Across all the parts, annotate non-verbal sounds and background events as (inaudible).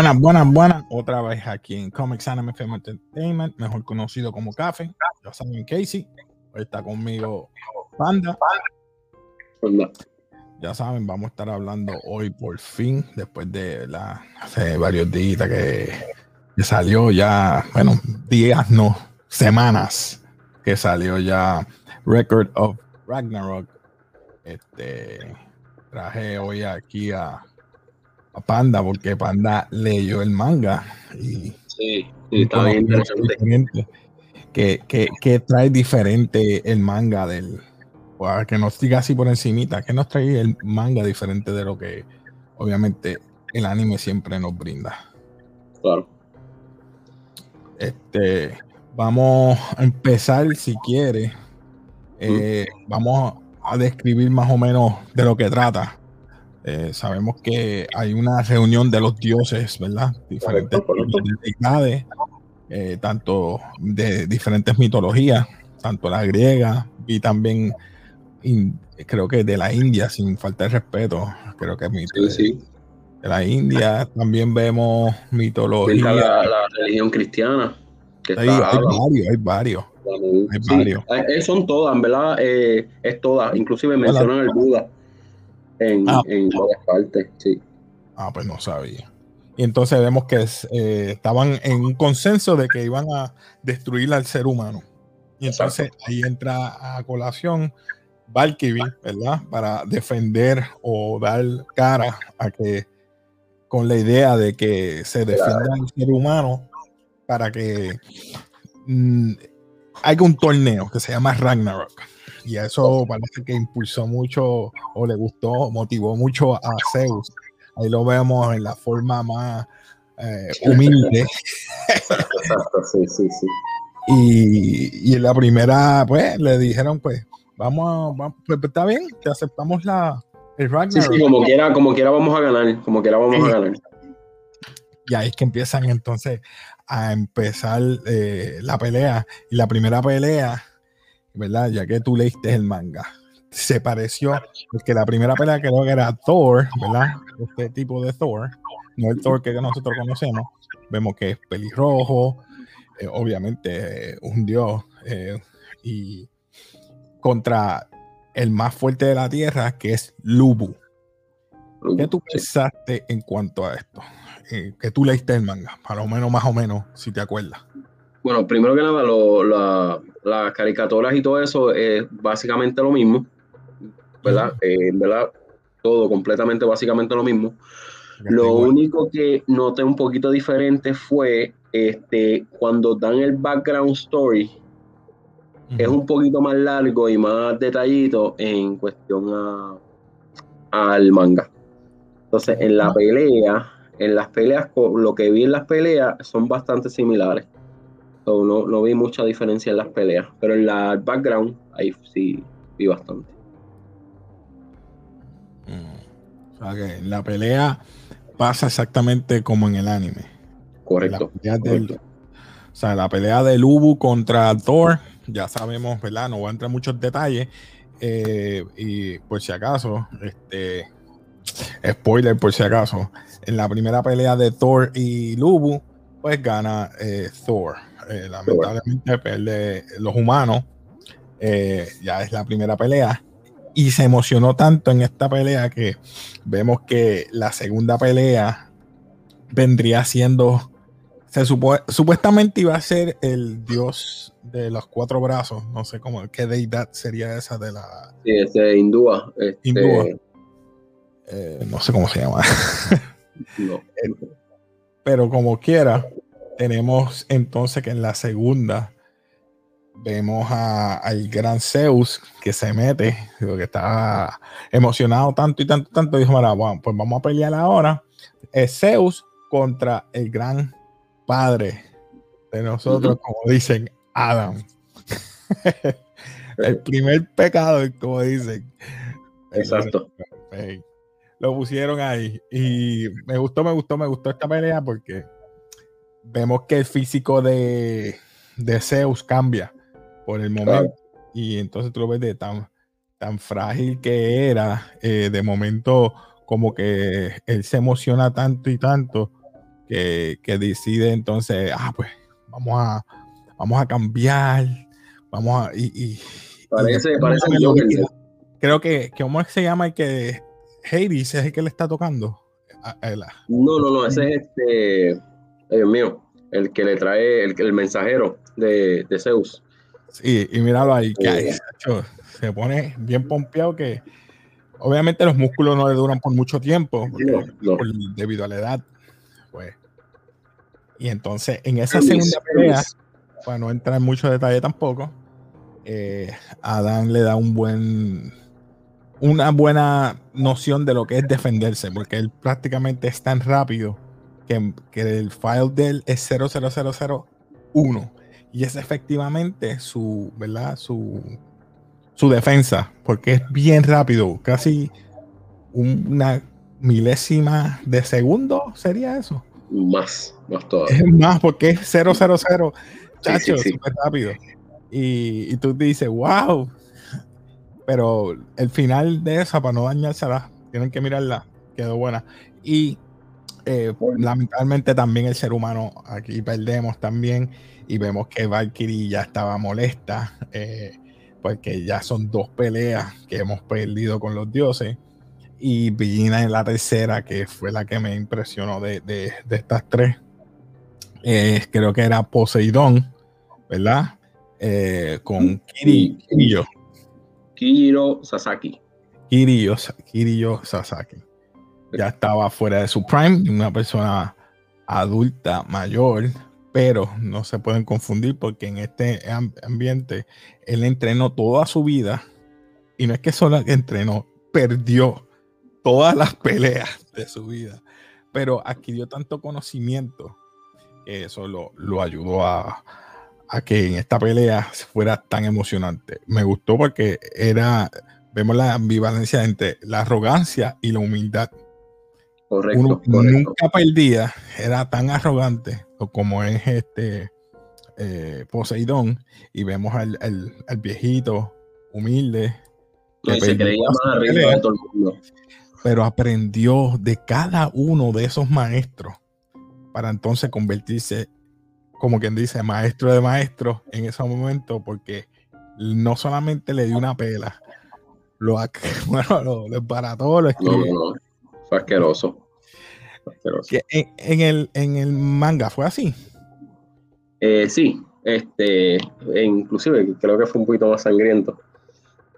Buenas, buenas, buenas. Otra vez aquí en Comics Anime Film Entertainment, mejor conocido como Café. Ya saben, Casey. Hoy está conmigo Panda. Ya saben, vamos a estar hablando hoy por fin, después de la, hace varios días que, que salió ya, bueno, días, no, semanas, que salió ya Record of Ragnarok. Este traje hoy aquí a a Panda, porque Panda leyó el manga. Y sí, está bien interesante. Que, trae diferente el manga del. que nos diga así por encimita, que nos trae el manga diferente de lo que obviamente el anime siempre nos brinda. Claro. Este, vamos a empezar si quiere. Eh, vamos a describir más o menos de lo que trata. Eh, sabemos que hay una reunión de los dioses, ¿verdad? Diferentes deidades, eh, tanto de diferentes mitologías, tanto la griega y también creo que de la India, sin falta de respeto, creo que es sí, de la India. También vemos mitología. La, la religión cristiana. hay, varios, hay varios. Hay varios. son todas, ¿verdad? Eh, es todas, inclusive mencionan el Buda en, ah. en partes, sí. Ah, pues no sabía. Y entonces vemos que eh, estaban en un consenso de que iban a destruir al ser humano. Y entonces ahí entra a colación Valkyrie, ¿verdad? Para defender o dar cara a que con la idea de que se defienda al ser humano para que mm, haya un torneo que se llama Ragnarok. Y eso parece que impulsó mucho o le gustó, motivó mucho a Zeus. Ahí lo vemos en la forma más eh, humilde. (laughs) Exacto, sí, sí, sí. Y, en la primera, pues, le dijeron, pues, vamos, vamos pues, está bien, te aceptamos la, el Ragnarok. Sí, sí, como quiera, como quiera vamos a ganar, como quiera vamos a ganar. Y ahí es que empiezan entonces a empezar eh, la pelea. Y la primera pelea ¿verdad? Ya que tú leíste el manga. Se pareció, porque la primera pelea creo que era Thor, ¿verdad? Este tipo de Thor, no el Thor que nosotros conocemos. Vemos que es pelirrojo, eh, obviamente un dios, eh, y contra el más fuerte de la tierra, que es Lubu. ¿Qué tú pensaste en cuanto a esto? Eh, que tú leíste el manga, para lo menos, más o menos, si te acuerdas. Bueno, primero que nada, las caricaturas y todo eso es básicamente lo mismo, ¿verdad? Eh, ¿verdad? Todo completamente, básicamente lo mismo. Lo único que noté un poquito diferente fue este, cuando dan el background story, es un poquito más largo y más detallito en cuestión a, al manga. Entonces, en la pelea, en las peleas, lo que vi en las peleas son bastante similares no, vi mucha diferencia en las peleas, pero en la background ahí sí vi bastante. Mm. O sea que la pelea pasa exactamente como en el anime. Correcto. o sea, la pelea de Lubu contra Thor, ya sabemos, ¿verdad? No voy a entrar en muchos detalles. Eh, y por si acaso, este spoiler por si acaso, en la primera pelea de Thor y Lubu, pues gana eh, Thor. Eh, lamentablemente pierde los humanos. Eh, ya es la primera pelea. Y se emocionó tanto en esta pelea que vemos que la segunda pelea vendría siendo. Se supuestamente iba a ser el dios de los cuatro brazos. No sé cómo, qué deidad sería esa de la. Sí, ese hindúa. Este... Eh, no sé cómo se llama. (laughs) Pero como quiera, tenemos entonces que en la segunda vemos al gran Zeus que se mete, que está emocionado tanto y tanto, tanto, dijo, mira, pues vamos a pelear ahora. Es Zeus contra el gran padre de nosotros, como dicen, Adam. (laughs) el primer pecado, como dicen. Exacto. Lo pusieron ahí. Y me gustó, me gustó, me gustó esta pelea porque vemos que el físico de, Zeus cambia por el momento. Y entonces tú lo ves de tan, tan frágil que era, eh, de momento como que él se emociona tanto y tanto que, decide entonces, ah, pues vamos a, vamos a cambiar, vamos a... Y, parece, parece Creo que, ¿cómo se llama el que Hades es el que le está tocando? No, no, no, ese es este, Dios mío, el que le trae el, el mensajero de, de, Zeus. Sí, y míralo ahí, que se pone bien pompeado que obviamente los músculos no le duran por mucho tiempo debido a la edad. Pues. Y entonces en esa segunda pelea, para no entrar en mucho detalle tampoco, eh, Adán le da un buen una buena noción de lo que es defenderse, porque él prácticamente es tan rápido que, que el file de él es 00001 y es efectivamente su, ¿verdad? Su, su defensa, porque es bien rápido, casi una milésima de segundo sería eso. Más, más todavía. Es más, porque es 000, chacho, súper rápido. Y, y, tú dices, wow. Pero el final de esa, para no dañársela, tienen que mirarla, quedó buena. Y eh, lamentablemente también el ser humano, aquí perdemos también y vemos que Valkyrie ya estaba molesta, eh, porque ya son dos peleas que hemos perdido con los dioses. Y Villina en la tercera, que fue la que me impresionó de, de, estas tres, eh, creo que era Poseidón, ¿verdad? con Kiri, Kirio. Kiriro Sasaki. Kirio, Kirio Sasaki ya estaba fuera de su prime, una persona adulta, mayor, pero no se pueden confundir porque en este ambiente él entrenó toda su vida y no es que solo entrenó, perdió todas las peleas de su vida, pero adquirió tanto conocimiento que eso lo, ayudó a, a que en esta pelea fuera tan emocionante. Me gustó porque era, vemos la ambivalencia entre la arrogancia y la humildad Correcto, Nunca perdía, era tan arrogante como es este eh, Poseidón, y vemos al, viejito humilde. Que se creía más arriba de todo el mundo. Pero aprendió de cada uno de esos maestros para entonces convertirse, como quien dice, maestro de maestros en ese momento, porque no solamente le dio una pela, lo, (laughs) bueno, lo, lo lo escribió asqueroso. En, el, en el manga fue así. Eh, sí, este, e inclusive creo que fue un poquito más sangriento.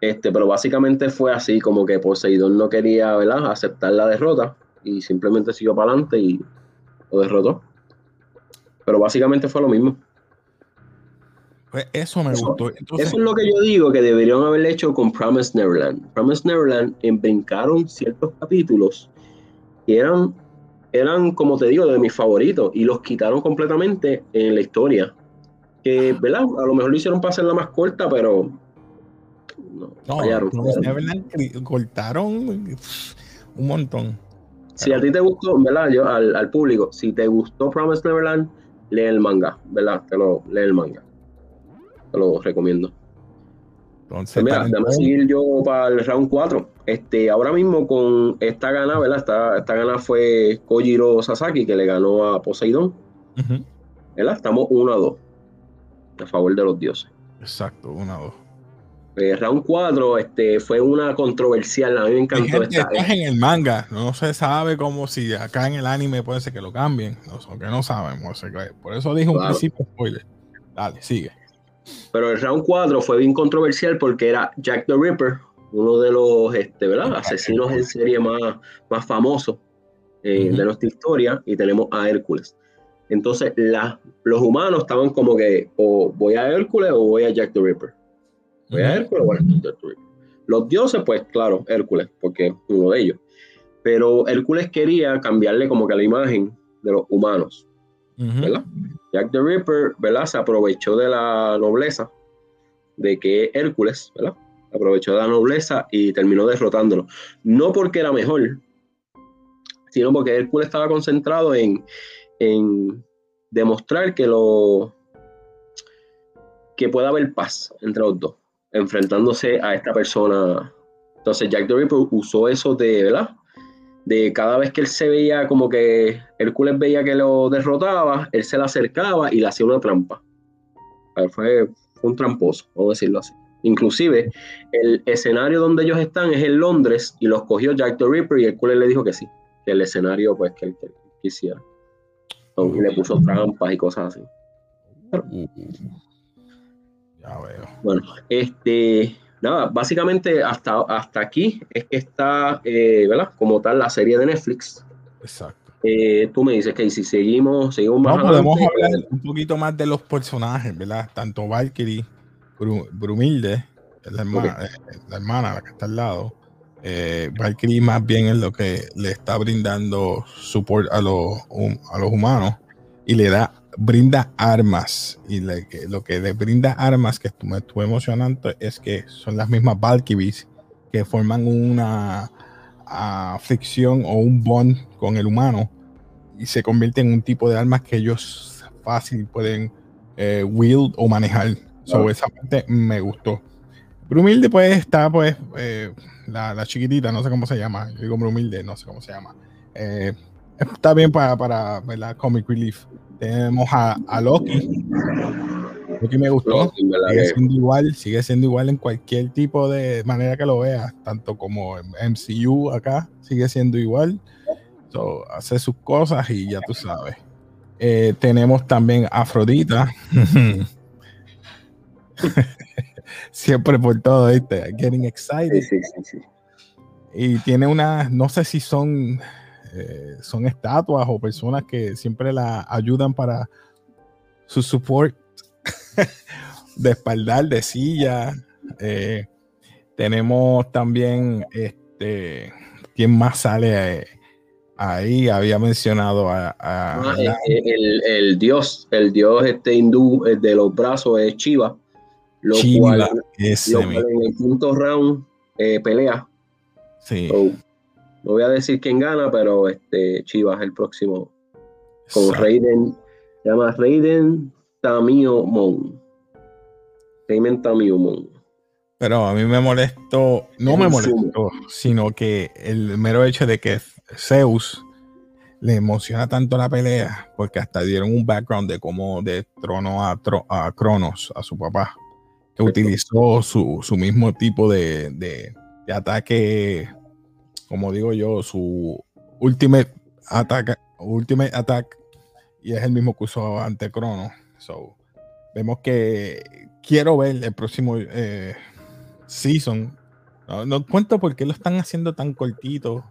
Este, pero básicamente fue así, como que Poseidón no quería ¿verdad? aceptar la derrota y simplemente siguió para adelante y lo derrotó. Pero básicamente fue lo mismo. Pues eso me gustó. Eso es lo que yo digo que deberían haber hecho con Promise Neverland. Promise Neverland brincaron ciertos capítulos que eran, eran, como te digo, de mis favoritos y los quitaron completamente en la historia. Que, ¿verdad? A lo mejor lo hicieron para hacerla más corta, pero no, fallaron. cortaron un montón. Si a ti te gustó, ¿verdad? Yo, al, al, público, si te gustó Promise Neverland, lee el manga, ¿verdad? Te lo, lee el manga. Te lo recomiendo. Entonces, pues mira, déjame seguir yo para el round 4. Este, ahora mismo con esta gana, ¿verdad? Esta, esta gana fue Kojiro Sasaki, que le ganó a Poseidón. ¿Verdad? Estamos 1 a 2. A favor de los dioses. Exacto, 1 a 2. El round 4 este, fue una controversial, a mí me encantó esta. Es en el manga, no se sabe cómo si acá en el anime puede ser que lo cambien, aunque no sabemos. Por eso dije un principio spoiler. Dale, sigue. Pero el round 4 fue bien controversial porque era Jack the Ripper, uno de los este, ¿verdad? asesinos en serie más, más famosos eh, de nuestra historia, y tenemos a Hércules. Entonces, los humanos estaban como que o voy a Hércules o voy a Jack the Ripper. Voy a Hércules o voy a Jack the Ripper. Los dioses, pues claro, Hércules, porque es uno de ellos. Pero Hércules quería cambiarle como que la imagen de los humanos. Jack the Ripper, ¿verdad? Se aprovechó de la nobleza de que Hércules, ¿verdad? Aprovechó de la nobleza y terminó derrotándolo. No porque era mejor, sino porque Hércules estaba concentrado en, en demostrar que lo que pueda haber paz entre los dos, enfrentándose a esta persona. Entonces Jack the Ripper usó eso de, ¿verdad? De cada vez que él se veía como que Hércules veía que lo derrotaba, él se le acercaba y le hacía una trampa. Fue, un tramposo, vamos a decirlo así. Inclusive, el escenario donde ellos están es en Londres y los cogió Jack the Ripper y Hércules le dijo que sí, que el escenario pues que él, quisiera. y le puso trampas y cosas así. Uh, ya veo. Bueno, este, nada, básicamente hasta, hasta aquí es que está, eh, ¿verdad? Como tal, la serie de Netflix. Exacto. Eh, tú me dices que si seguimos, seguimos más. No, podemos hablar un poquito más de los personajes, ¿verdad? Tanto Valkyrie, Brumilde, la hermana, eh, la hermana, la que está al lado. Valkyrie más bien es lo que le está brindando support a los, a los humanos y le da brinda armas y lo que le brinda armas que me estuvo emocionando es que son las mismas Valkyries que forman una aflicción o un bond con el humano y se convierten en un tipo de armas que ellos fácil pueden eh, wield o manejar. Sobre esa parte me gustó. Brumilde pues está pues eh, la, chiquitita, no sé cómo se llama. Yo digo Brumilde, no sé cómo se llama. Eh, está bien para, para la Comic Relief. Tenemos a, Loki. Loki me gustó. sigue siendo igual, sigue siendo igual en cualquier tipo de manera que lo veas, tanto como en MCU acá, sigue siendo igual. hace sus cosas y ya tú sabes. Eh, tenemos también Afrodita. (laughs) Siempre por todo, ¿viste? Getting excited. Y tiene una, no sé si son eh, son estatuas o personas que siempre la ayudan para su support (laughs) de espaldar, de silla. Eh, tenemos también, este, ¿quién más sale ahí? Había mencionado a... Ah, eh, el, dios, el dios este hindú de los brazos es Chiva. Lo cual, en el quinto round pelea. Sí. No voy a decir quién gana, pero este Chivas el próximo. Con Raiden. Se llama Raiden Tamio Mon. Raiden Tamio Mon. Pero a mí me molestó, no me molestó, sino que el mero hecho de que Zeus le emociona tanto la pelea, porque hasta dieron un background de cómo de trono a, a Cronos, a su papá, que utilizó su, mismo tipo de, de, de ataque como digo yo, su ultimate attack, ultimate attack, y es el mismo que usó ante Crono. So, vemos que quiero ver el próximo eh, season. No, cuento por qué lo están haciendo tan cortito.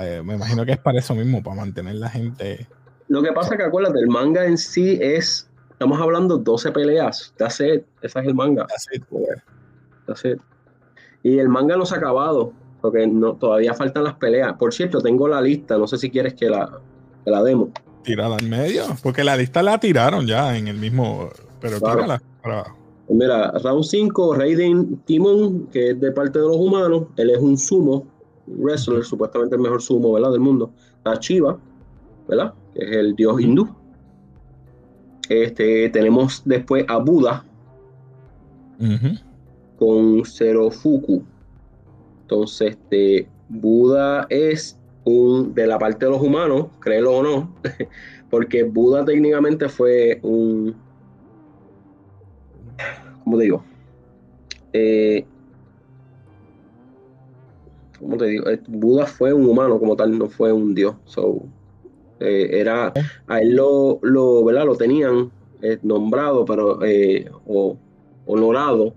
Eh, me imagino que es para eso mismo, para mantener la gente. Lo que pasa que acuérdate, el manga en sí es, estamos hablando 12 peleas. That's it. Ese es el manga. That's it. Y el manga no se ha acabado porque no, todavía faltan las peleas. Por cierto, tengo la lista, no sé si quieres que la, que la demos. Tírala en medio, porque la lista la tiraron ya en el mismo, pero tírala pues Mira, round 5, Raiden Timon, que es de parte de los humanos, él es un sumo wrestler, supuestamente el mejor sumo, ¿verdad? Del mundo. La Chiva, ¿verdad? Que es el dios hindú. Este, tenemos después a Buda con Serofuku, entonces, este, Buda es un, de la parte de los humanos, créelo o no, (laughs) porque Buda técnicamente fue un, ¿cómo te digo? Eh, ¿Cómo te digo? Eh, Buda fue un humano como tal, no fue un dios. So, eh, era, a él lo, lo, ¿verdad? lo tenían nombrado, pero, o honorado,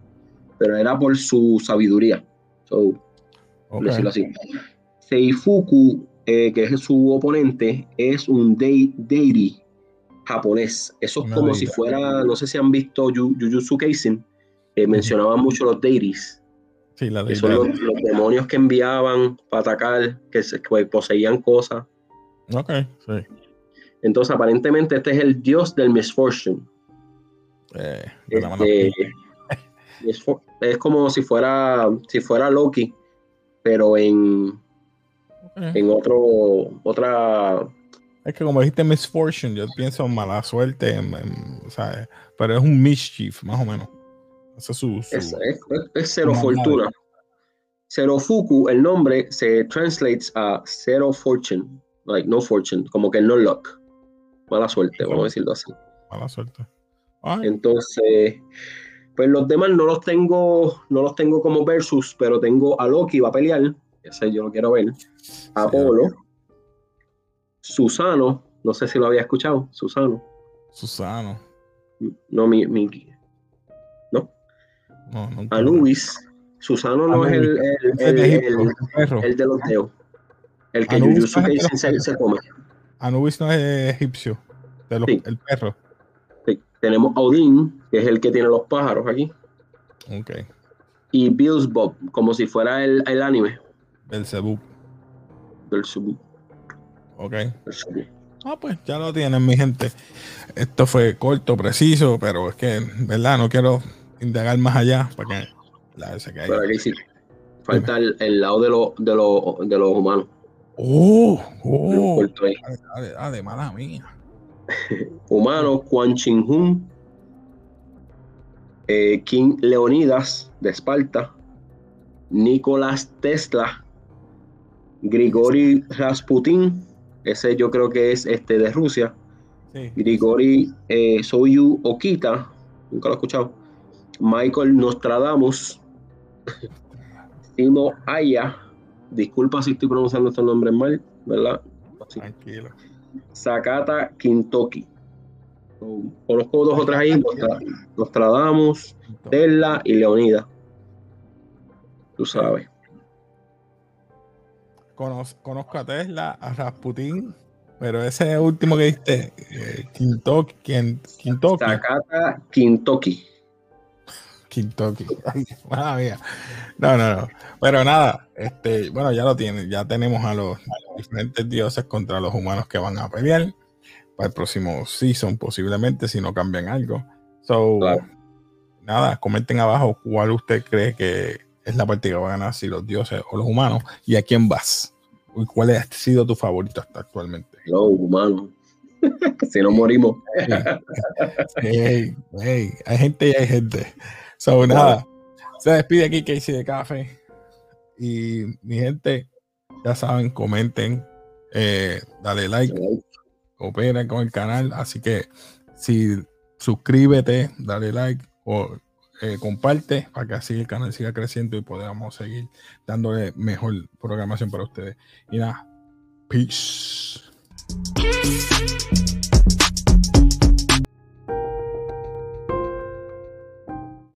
pero era por su sabiduría. So, decirlo así. Seifuku, eh, que es su oponente, es un deity japonés. Eso es como si fuera, no sé si han visto Jujutsu Kaisen, eh, mencionaban mucho los deities. Sí, la son los, demonios que enviaban para atacar, que, se, poseían cosas. Ok, sí. Entonces, aparentemente, este es el dios del misfortune. Eh, este, es, como si fuera, si fuera Loki, pero en, en otro, otra... Es que como dijiste misfortune, yo pienso en mala suerte, pero es un mischief, más o menos. es, cero fortuna. Fuku, el nombre se translates a Zero Fortune, like no fortune, como que no luck. Mala suerte, vamos a decirlo así. Mala suerte. Entonces, pues los demás no los tengo, no los tengo como versus, pero tengo a Loki va a pelear, ese yo lo quiero ver. Apolo, Susano, no sé si lo había escuchado, Susano. Susano. No, mi, mi no. No, no. Anubis. Susano no es el, el, el, de los dedos. El que Jujutsu se, se come. Anubis no es egipcio, de los, el perro. Sí. Tenemos Odin, que es el que tiene los pájaros aquí. Ok. Y Bills Bob, como si fuera el, el anime. Del Cebu. Ok. Ah, pues ya lo tienen, mi gente. Esto fue corto, preciso, pero es que, ¿verdad? No quiero indagar más allá para que la se caiga. Falta el, lado de, lo, de, lo, de los humanos. Oh, oh. Ah, de mala mía. Humano, Quan Chin Hun, eh, King Leonidas de Esparta, Nicolás Tesla, Grigori Rasputin, ese yo creo que es este de Rusia. Grigori eh, Soyu Okita, nunca lo he escuchado. Michael Nostradamus, Simo Aya, disculpa si estoy pronunciando estos nombres mal, ¿verdad? Tranquilo. Sakata Kintoki. Conozco dos o tres ahí, Nostradamus, Tesla y Leonida. Tú sabes. Conozco, a Tesla, a Rasputin, pero ese último que diste, eh. Sakata Kintoki. Kintoki. (laughs) No, no, no. Pero nada, este, bueno, ya lo tienen. Ya tenemos a los, diferentes dioses contra los humanos que van a pelear para el próximo season, posiblemente, si no cambian algo. So, nada, comenten abajo cuál usted cree que es la partida que va a ganar, si los dioses o los humanos, y a quién vas. ¿Cuál ha sido tu favorito hasta actualmente? Los humanos. (laughs) si no morimos. (laughs) hay gente y hay gente. So, nada, se despide aquí Casey de Café. Y mi gente, ya saben, comenten, eh, dale like, cooperen con el canal. Así que si suscríbete, dale like o eh, comparte para que así el canal siga creciendo y podamos seguir dándole mejor programación para ustedes. Y nada, peace.